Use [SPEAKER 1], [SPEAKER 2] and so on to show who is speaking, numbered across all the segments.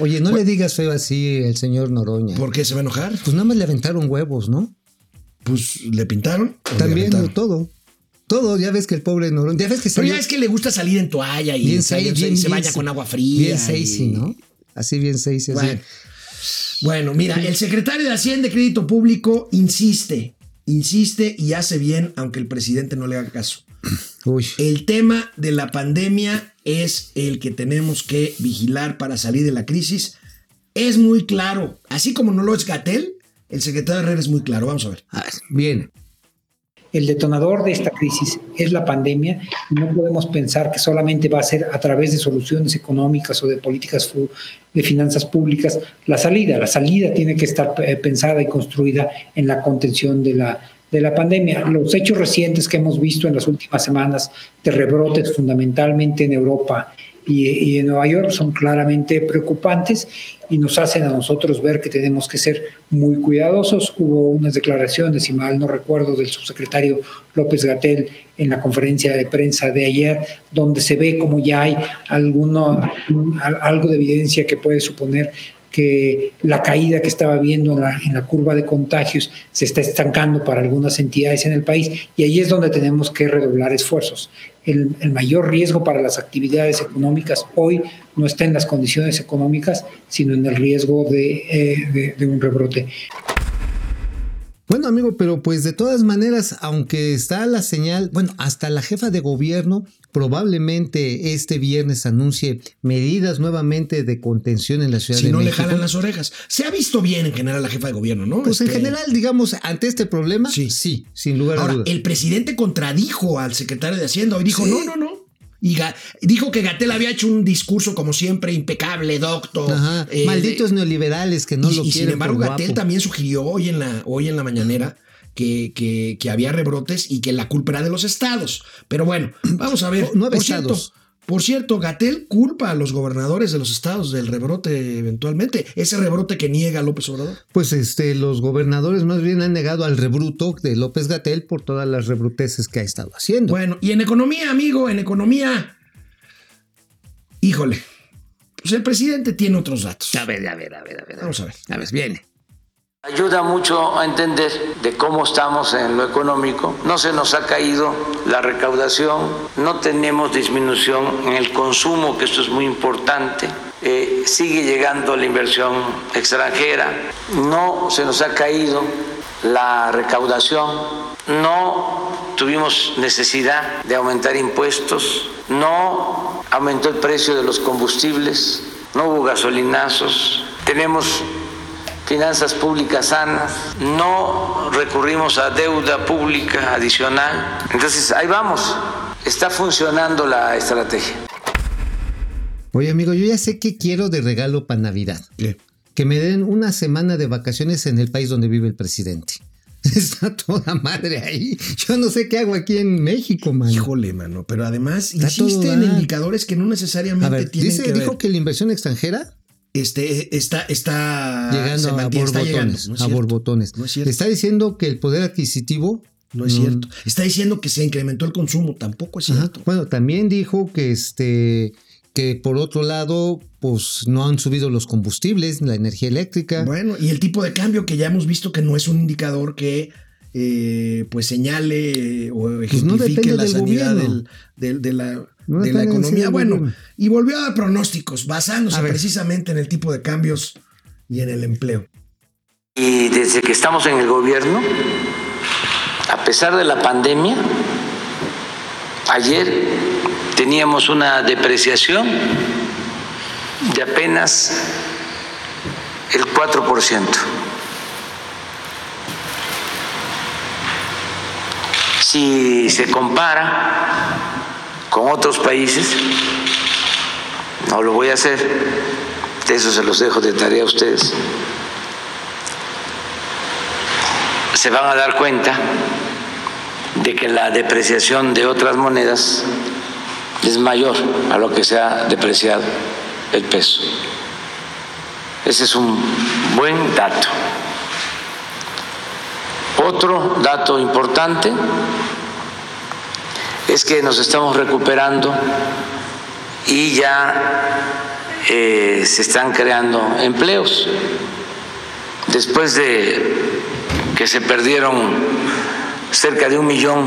[SPEAKER 1] Oye, no le digas feo así el señor Noroña.
[SPEAKER 2] ¿Por qué se va a enojar?
[SPEAKER 1] Pues nada más le aventaron huevos, ¿no?
[SPEAKER 2] Pues le pintaron. le
[SPEAKER 1] También todo. Todo, ya ves que el pobre Noroña. Ya ves que
[SPEAKER 2] Pero
[SPEAKER 1] salió
[SPEAKER 2] ya es que le gusta salir en toalla y
[SPEAKER 1] bien
[SPEAKER 2] se,
[SPEAKER 1] seis,
[SPEAKER 2] se- se baña
[SPEAKER 1] se-
[SPEAKER 2] con agua fría.
[SPEAKER 1] Bien
[SPEAKER 2] y-
[SPEAKER 1] seis, ¿no? Así bien seis. así.
[SPEAKER 2] Bueno. Bueno, mira, el secretario de Hacienda y Crédito Público insiste, insiste y hace bien, aunque el presidente no le haga caso.
[SPEAKER 1] Uy.
[SPEAKER 2] El tema de la pandemia es el que tenemos que vigilar para salir de la crisis. Es muy claro, así como no lo es Gatel, el secretario Herrera es muy claro. Vamos a ver.
[SPEAKER 1] Ah, bien.
[SPEAKER 3] El detonador de esta crisis es la pandemia y no podemos pensar que solamente va a ser a través de soluciones económicas o de políticas de finanzas públicas la salida. La salida tiene que estar eh, pensada y construida en la contención de la, de la pandemia. Los hechos recientes que hemos visto en las últimas semanas de rebrotes fundamentalmente en Europa y, y en Nueva York son claramente preocupantes y nos hacen a nosotros ver que tenemos que ser muy cuidadosos. Hubo unas declaraciones, si mal no recuerdo, del subsecretario López Gatel en la conferencia de prensa de ayer, donde se ve como ya hay alguno, al- algo de evidencia que puede suponer que la caída que estaba viendo en la, en la curva de contagios se está estancando para algunas entidades en el país y ahí es donde tenemos que redoblar esfuerzos. El, mayor riesgo para las actividades económicas hoy no está en las condiciones económicas, sino en el riesgo de, eh, un rebrote.
[SPEAKER 1] Bueno, amigo, pero pues de todas maneras, aunque está la señal, bueno, hasta la jefa de gobierno probablemente este viernes anuncie medidas nuevamente de contención en la Ciudad
[SPEAKER 2] Si
[SPEAKER 1] de
[SPEAKER 2] no le
[SPEAKER 1] México.
[SPEAKER 2] jalan las orejas. Se ha visto bien en general la jefa de gobierno, ¿no?
[SPEAKER 1] Pues en
[SPEAKER 2] Este,
[SPEAKER 1] general, digamos, ante este problema,
[SPEAKER 2] Sí.
[SPEAKER 1] sí, sin lugar a dudas.
[SPEAKER 2] el presidente contradijo al secretario de Hacienda y dijo, no, no, no. Y dijo que Gatel había hecho un discurso como siempre impecable, docto.
[SPEAKER 1] Ajá.
[SPEAKER 2] eh,
[SPEAKER 1] Malditos neoliberales que no
[SPEAKER 2] y,
[SPEAKER 1] lo
[SPEAKER 2] y
[SPEAKER 1] quieren.
[SPEAKER 2] sin embargo, Gatel también sugirió hoy en la, hoy en la mañanera que, que, que había rebrotes y que la culpa era de los estados. Pero bueno, vamos a ver.
[SPEAKER 1] Nueve
[SPEAKER 2] cierto,
[SPEAKER 1] estados.
[SPEAKER 2] Por cierto, Gatel culpa a los gobernadores de los estados del rebrote eventualmente. Ese rebrote que niega López Obrador.
[SPEAKER 1] Pues este, los gobernadores más bien han negado al rebruto de López Gatel por todas las rebruteces que ha estado haciendo.
[SPEAKER 2] Bueno, y en economía, amigo, en economía. Híjole. Pues el presidente tiene otros datos.
[SPEAKER 1] a ver, a ver, a ver, a ver.
[SPEAKER 2] Vamos a ver.
[SPEAKER 1] A ver, viene.
[SPEAKER 4] Ayuda mucho a entender de cómo estamos en lo económico. No se nos ha caído la recaudación, no tenemos disminución en el consumo, que esto es muy importante. Eh, sigue llegando la inversión extranjera, no se nos ha caído la recaudación, no tuvimos necesidad de aumentar impuestos, no aumentó el precio de los combustibles, no hubo gasolinazos, tenemos finanzas públicas sanas, no recurrimos a deuda pública adicional. Entonces, ahí vamos, está funcionando la estrategia.
[SPEAKER 1] Oye, amigo, yo ya sé qué quiero de regalo para Navidad.
[SPEAKER 2] ¿Qué?
[SPEAKER 1] Que me den una semana de vacaciones en el país donde vive el presidente. Está toda madre ahí. Yo no sé qué hago aquí en México, man.
[SPEAKER 2] Híjole, mano. Pero además
[SPEAKER 1] Está
[SPEAKER 2] insiste
[SPEAKER 1] todo
[SPEAKER 2] en indicadores que no necesariamente
[SPEAKER 1] ver,
[SPEAKER 2] tienen
[SPEAKER 1] dice,
[SPEAKER 2] que ver.
[SPEAKER 1] dijo que la inversión extranjera
[SPEAKER 2] este, está, está
[SPEAKER 1] llegando a borbotones.
[SPEAKER 2] No
[SPEAKER 1] a borbotones.
[SPEAKER 2] No es.
[SPEAKER 1] Está diciendo que el poder adquisitivo.
[SPEAKER 2] No es
[SPEAKER 1] Mm.
[SPEAKER 2] cierto. Está diciendo que se incrementó el consumo. Tampoco es
[SPEAKER 1] Ajá.
[SPEAKER 2] cierto.
[SPEAKER 1] Bueno, también dijo que este que por otro lado, pues no han subido los combustibles, la energía eléctrica.
[SPEAKER 2] Bueno, y el tipo de cambio que ya hemos visto que no es un indicador que eh, pues señale o
[SPEAKER 1] no
[SPEAKER 2] ejemplifique la sanidad del- de la,
[SPEAKER 1] No
[SPEAKER 2] de la economía. Bueno, y volvió a dar pronósticos basándose precisamente en el tipo de cambios y en el empleo.
[SPEAKER 4] Y desde que estamos en el gobierno, a pesar de la pandemia, ayer teníamos una depreciación de apenas el 4%. Si se compara con otros países, no lo voy a hacer, eso se los dejo de tarea a ustedes. se van a dar cuenta de que la depreciación de otras monedas es mayor a lo que se ha depreciado el peso. Ese es un buen dato. Otro dato importante es que nos estamos recuperando y ya eh, se están creando empleos. Después de que se perdieron cerca de un millón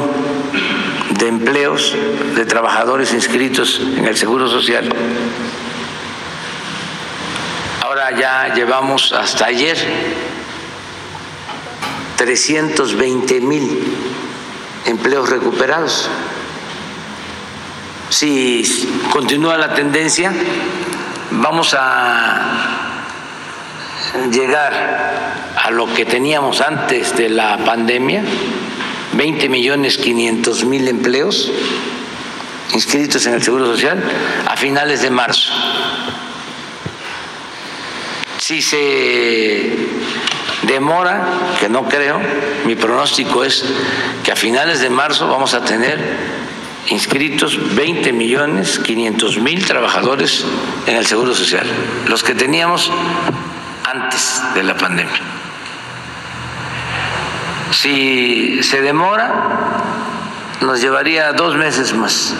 [SPEAKER 4] de empleos de trabajadores inscritos en el Seguro Social, ahora ya llevamos hasta ayer 320 mil empleos recuperados. Si continúa la tendencia, vamos a llegar a lo que teníamos antes de la pandemia, 20 millones 500 mil empleos inscritos en el Seguro Social a finales de marzo. Si se demora, que no creo, mi pronóstico es que a finales de marzo vamos a tener inscritos 20 millones 500 mil trabajadores en el Seguro Social, los que teníamos antes de la pandemia. Si se demora, nos llevaría dos meses más.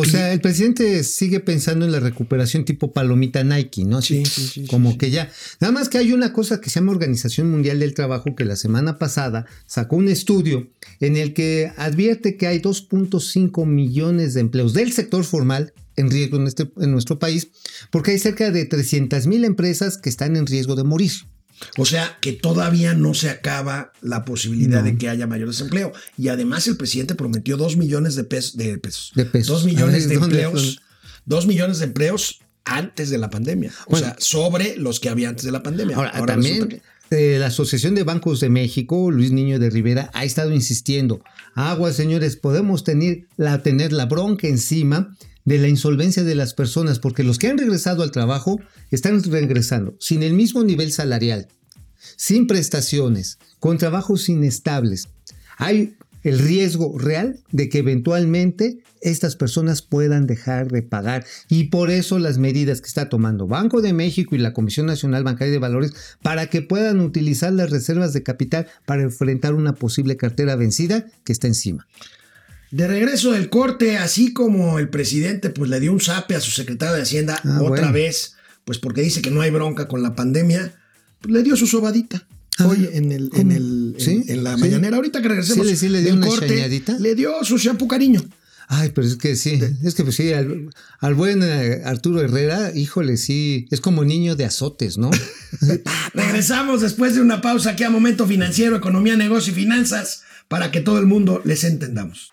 [SPEAKER 1] O sea, el presidente sigue pensando en la recuperación tipo palomita Nike, ¿no? Así, sí, sí, sí, como que ya. Nada más que hay una cosa que se llama Organización Mundial del Trabajo que la semana pasada sacó un estudio en el que advierte que hay 2.5 millones de empleos del sector formal en riesgo en, este, en nuestro país, porque hay cerca de 300 mil empresas que están en riesgo de morir.
[SPEAKER 2] O sea que todavía no se acaba la posibilidad no. de que haya mayor desempleo. Y además el presidente prometió dos millones de, pesos, de pesos.
[SPEAKER 1] De pesos.
[SPEAKER 2] Dos millones de empleos. Dos millones de empleos antes de la pandemia. O bueno, sea, sobre los que había antes de la pandemia.
[SPEAKER 1] Ahora, ahora también que... eh, la Asociación de Bancos de México, Luis Niño de Rivera, ha estado insistiendo. Agua, señores, podemos tener la, tener la bronca encima de la insolvencia de las personas, porque los que han regresado al trabajo están regresando sin el mismo nivel salarial, sin prestaciones, con trabajos inestables. Hay el riesgo real de que eventualmente estas personas puedan dejar de pagar y por eso las medidas que está tomando Banco de México y la Comisión Nacional Bancaria de Valores para que puedan utilizar las reservas de capital para enfrentar una posible cartera vencida que está encima.
[SPEAKER 2] De regreso del corte, así como el presidente pues le dio un zape a su secretario de Hacienda ah, otra bueno. vez, pues porque dice que no hay bronca con la pandemia, pues le dio su sobadita. Ah, Hoy en, el, en, el,
[SPEAKER 1] ¿Sí?
[SPEAKER 2] en, en la
[SPEAKER 1] ¿Sí?
[SPEAKER 2] mañanera, ahorita que regresemos
[SPEAKER 1] ¿Sí, sí le dio
[SPEAKER 2] del
[SPEAKER 1] una
[SPEAKER 2] corte,
[SPEAKER 1] chañadita?
[SPEAKER 2] le dio su shampoo cariño.
[SPEAKER 1] Ay, pero es que sí, es que pues sí, al, al buen eh, Arturo Herrera, híjole, sí, es como niño de azotes, ¿no?
[SPEAKER 2] Regresamos después de una pausa aquí a Momento Financiero, Economía, Negocio y Finanzas, para que todo el mundo les entendamos.